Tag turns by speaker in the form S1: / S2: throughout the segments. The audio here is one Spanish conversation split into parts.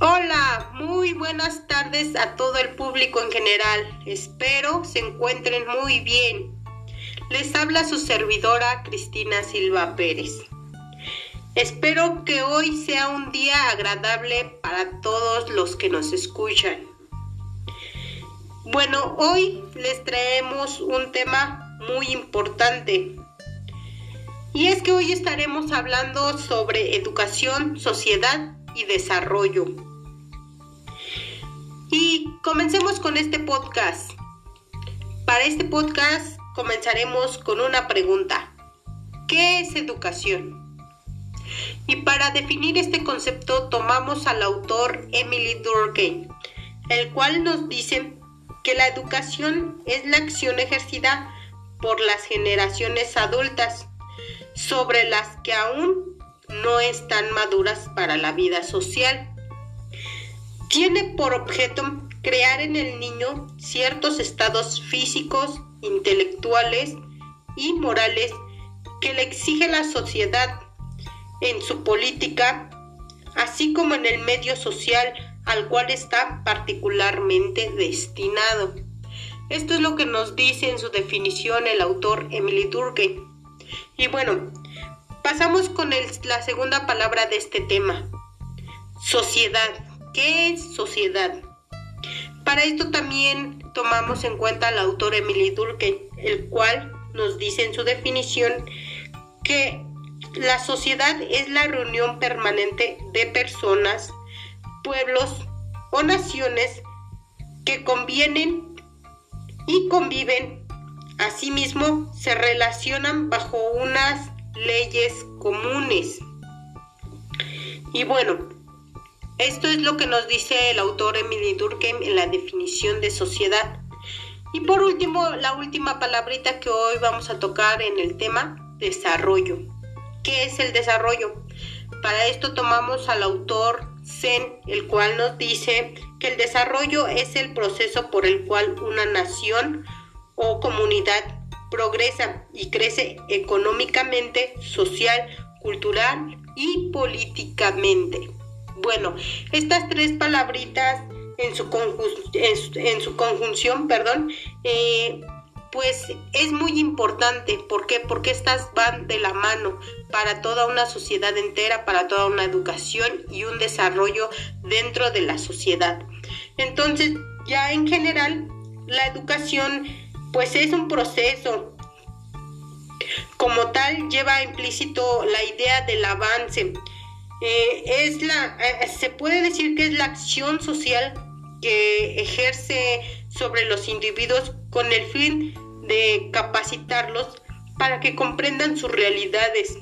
S1: Hola, muy buenas tardes a todo el público en general. Espero se encuentren muy bien. Les habla su servidora Cristina Silva Pérez. Espero que hoy sea un día agradable para todos los que nos escuchan. Bueno, hoy les traemos un tema muy importante. Y es que hoy estaremos hablando sobre educación, sociedad y desarrollo. Y comencemos con este podcast. Para este podcast comenzaremos con una pregunta. ¿Qué es educación? Y para definir este concepto tomamos al autor Emily Durkheim, el cual nos dice que la educación es la acción ejercida por las generaciones adultas sobre las que aún no están maduras para la vida social tiene por objeto crear en el niño ciertos estados físicos, intelectuales y morales que le exige la sociedad en su política, así como en el medio social al cual está particularmente destinado. Esto es lo que nos dice en su definición el autor Emily Durkheim. Y bueno, pasamos con la segunda palabra de este tema, sociedad. ¿Qué es sociedad? Para esto también tomamos en cuenta al autor Emily Durkheim, el cual nos dice en su definición que la sociedad es la reunión permanente de personas, pueblos o naciones que convienen y conviven. Asimismo, se relacionan bajo unas leyes comunes. Y bueno, esto es lo que nos dice el autor Emily Durkheim en la definición de sociedad. Y por último, la última palabrita que hoy vamos a tocar en el tema, desarrollo. ¿Qué es el desarrollo? Para esto tomamos al autor Zen, el cual nos dice que el desarrollo es el proceso por el cual una nación o comunidad progresa y crece económicamente, social, cultural y políticamente. Bueno, estas tres palabritas en su, en su conjunción, perdón, eh, pues es muy importante. ¿Por qué? Porque estas van de la mano para toda una sociedad entera, para toda una educación y un desarrollo dentro de la sociedad. Entonces, ya en general, la educación pues es un proceso. Como tal, lleva implícito la idea del avance eh, es la, eh, se puede decir que es la acción social que ejerce sobre los individuos con el fin de capacitarlos para que comprendan sus realidades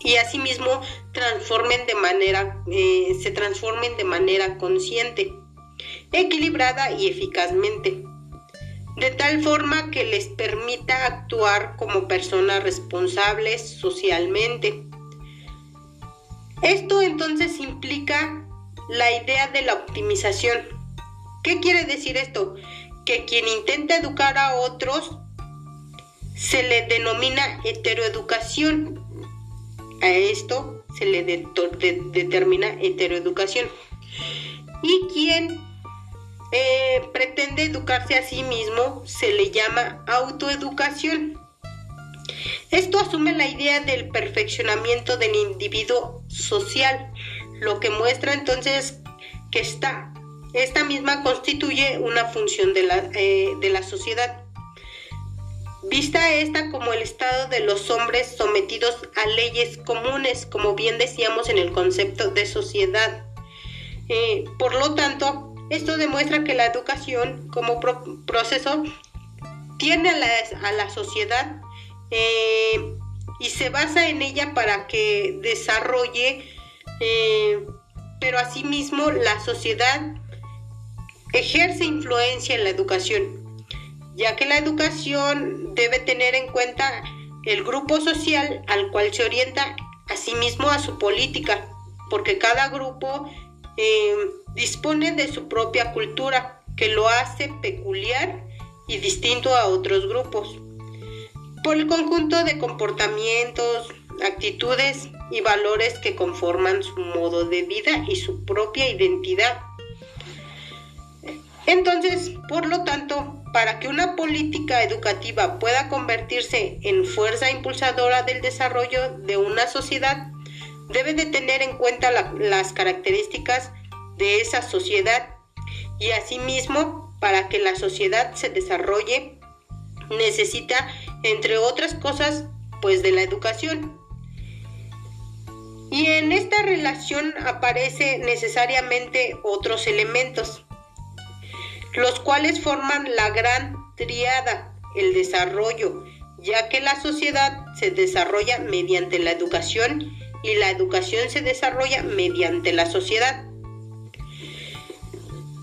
S1: y asimismo transformen de manera, eh, se transformen de manera consciente, equilibrada y eficazmente, de tal forma que les permita actuar como personas responsables socialmente esto entonces implica la idea de la optimización. ¿Qué quiere decir esto? Que quien intenta educar a otros se le denomina heteroeducación. A esto se le determina heteroeducación. Y quien eh, pretende educarse a sí mismo se le llama autoeducación. Esto asume la idea del perfeccionamiento del individuo social, lo que muestra entonces que esta, esta misma constituye una función de la, eh, de la sociedad. Vista esta como el estado de los hombres sometidos a leyes comunes, como bien decíamos en el concepto de sociedad. Eh, por lo tanto, esto demuestra que la educación como proceso tiene a la, a la sociedad eh, y se basa en ella para que desarrolle, eh, pero asimismo la sociedad ejerce influencia en la educación, ya que la educación debe tener en cuenta el grupo social al cual se orienta, asimismo a su política, porque cada grupo eh, dispone de su propia cultura, que lo hace peculiar y distinto a otros grupos por el conjunto de comportamientos, actitudes y valores que conforman su modo de vida y su propia identidad. Entonces, por lo tanto, para que una política educativa pueda convertirse en fuerza impulsadora del desarrollo de una sociedad, debe de tener en cuenta las características de esa sociedad y asimismo, para que la sociedad se desarrolle, necesita, entre otras cosas, pues de la educación. Y en esta relación aparece necesariamente otros elementos, los cuales forman la gran triada, el desarrollo, ya que la sociedad se desarrolla mediante la educación y la educación se desarrolla mediante la sociedad.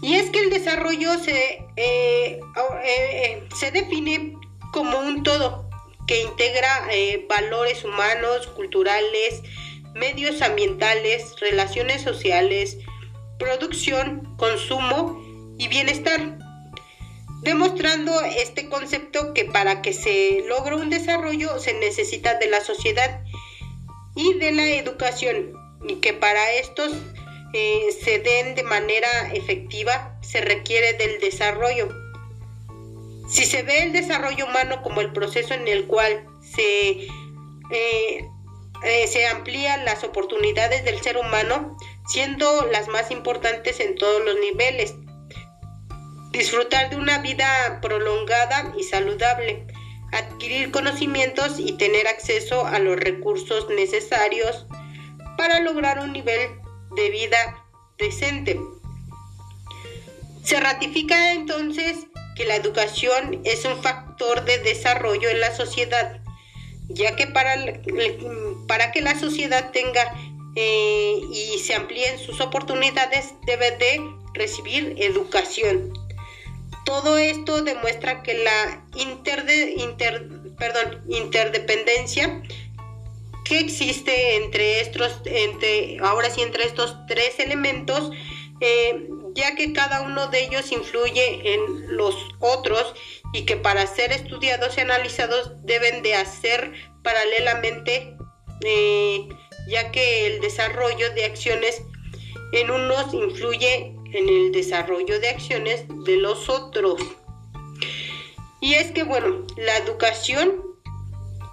S1: Y es que el desarrollo se, eh, eh, se define como un todo que integra eh, valores humanos, culturales, medios ambientales, relaciones sociales, producción, consumo y bienestar, demostrando este concepto que para que se logre un desarrollo se necesita de la sociedad y de la educación y que para estos eh, se den de manera efectiva se requiere del desarrollo. Si se ve el desarrollo humano como el proceso en el cual se, eh, eh, se amplían las oportunidades del ser humano, siendo las más importantes en todos los niveles, disfrutar de una vida prolongada y saludable, adquirir conocimientos y tener acceso a los recursos necesarios para lograr un nivel de vida decente. Se ratifica entonces que la educación es un factor de desarrollo en la sociedad, ya que para, para que la sociedad tenga eh, y se amplíen sus oportunidades debe de recibir educación. Todo esto demuestra que la perdón, interdependencia que existe entre estos, entre, ahora sí, entre estos tres elementos, eh, ya que cada uno de ellos influye en los otros y que para ser estudiados y analizados deben de hacer paralelamente, eh, ya que el desarrollo de acciones en unos influye en el desarrollo de acciones de los otros. Y es que, bueno, la educación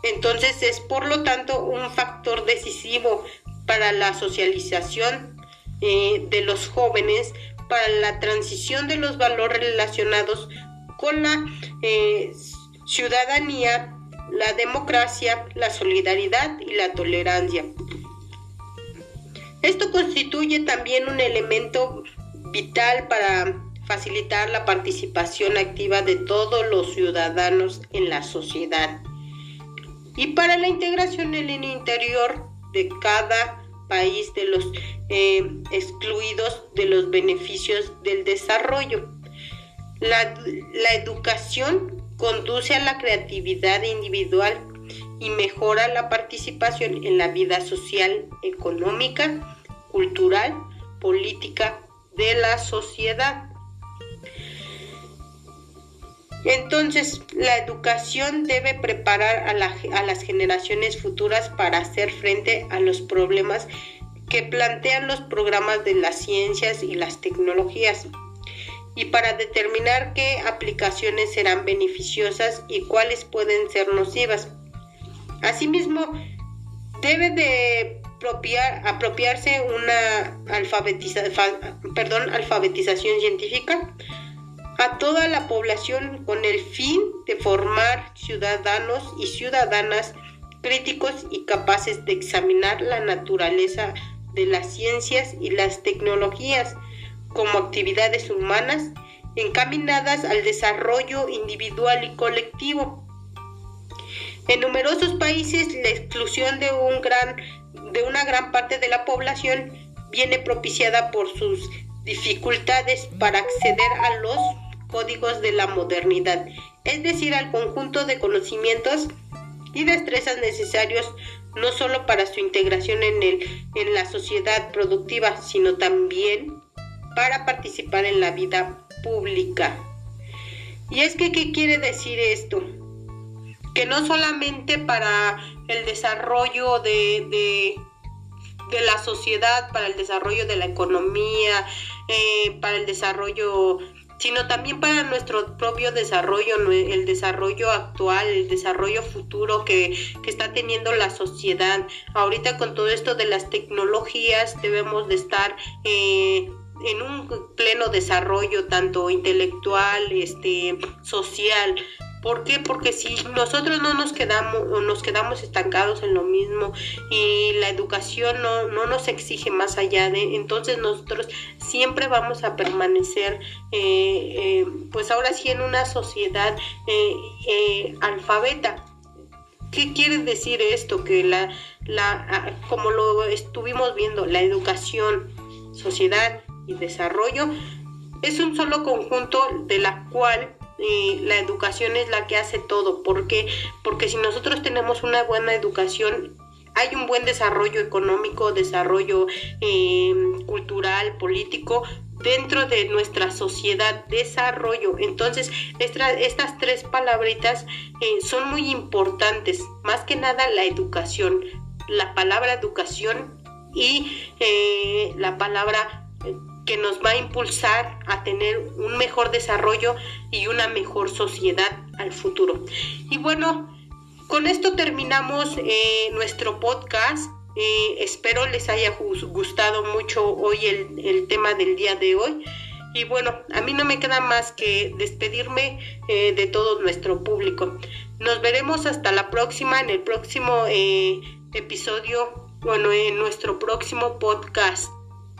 S1: entonces es por lo tanto un factor decisivo para la socialización eh, de los jóvenes, para la transición de los valores relacionados con la eh, ciudadanía, la democracia, la solidaridad y la tolerancia. Esto constituye también un elemento vital para facilitar la participación activa de todos los ciudadanos en la sociedad y para la integración en el interior de cada país de los eh, excluidos de los beneficios del desarrollo. La, la educación conduce a la creatividad individual y mejora la participación en la vida social, económica, cultural, política de la sociedad. Entonces, la educación debe preparar a, las generaciones futuras para hacer frente a los problemas que plantean los programas de las ciencias y las tecnologías y para determinar qué aplicaciones serán beneficiosas y cuáles pueden ser nocivas. Asimismo, debe de apropiarse una alfabetización científica a toda la población con el fin de formar ciudadanos y ciudadanas críticos y capaces de examinar la naturaleza de las ciencias y las tecnologías como actividades humanas encaminadas al desarrollo individual y colectivo. En numerosos países la exclusión de, un gran, de una gran parte de la población viene propiciada por sus dificultades para acceder a los códigos de la modernidad, es decir, al conjunto de conocimientos y destrezas necesarios no solo para su integración en, el, en la sociedad productiva, sino también para participar en la vida pública. Y es que, ¿qué quiere decir esto? que no solamente para el desarrollo de, de, la sociedad, para el desarrollo de la economía, eh, para el desarrollo sino también para nuestro propio desarrollo, el desarrollo actual, el desarrollo futuro que, está teniendo la sociedad. Ahorita con todo esto de las tecnologías debemos de estar eh, en un pleno desarrollo tanto intelectual, este, social, ¿Por qué? Porque si nosotros no nos quedamos nos quedamos estancados en lo mismo y la educación no, no nos exige más allá de, entonces nosotros siempre vamos a permanecer, eh, eh, pues ahora sí, en una sociedad eh, alfabeta. ¿Qué quiere decir esto? Que la, la, ah, como lo estuvimos viendo, la educación, sociedad y desarrollo es un solo conjunto de la cual la educación es la que hace todo. ¿Por qué? Porque si nosotros tenemos una buena educación, hay un buen desarrollo económico, desarrollo eh, cultural, político dentro de nuestra sociedad, desarrollo. Entonces, estas tres palabritas eh, son muy importantes, más que nada la educación, la palabra educación y eh, la palabra que nos va a impulsar a tener un mejor desarrollo y una mejor sociedad al futuro. Y bueno, con esto terminamos eh, nuestro podcast. Eh, espero les haya gustado mucho hoy el, tema del día de hoy. Y bueno, a mí no me queda más que despedirme eh, de todo nuestro público. Nos veremos hasta la próxima, en el próximo episodio, bueno, en nuestro próximo podcast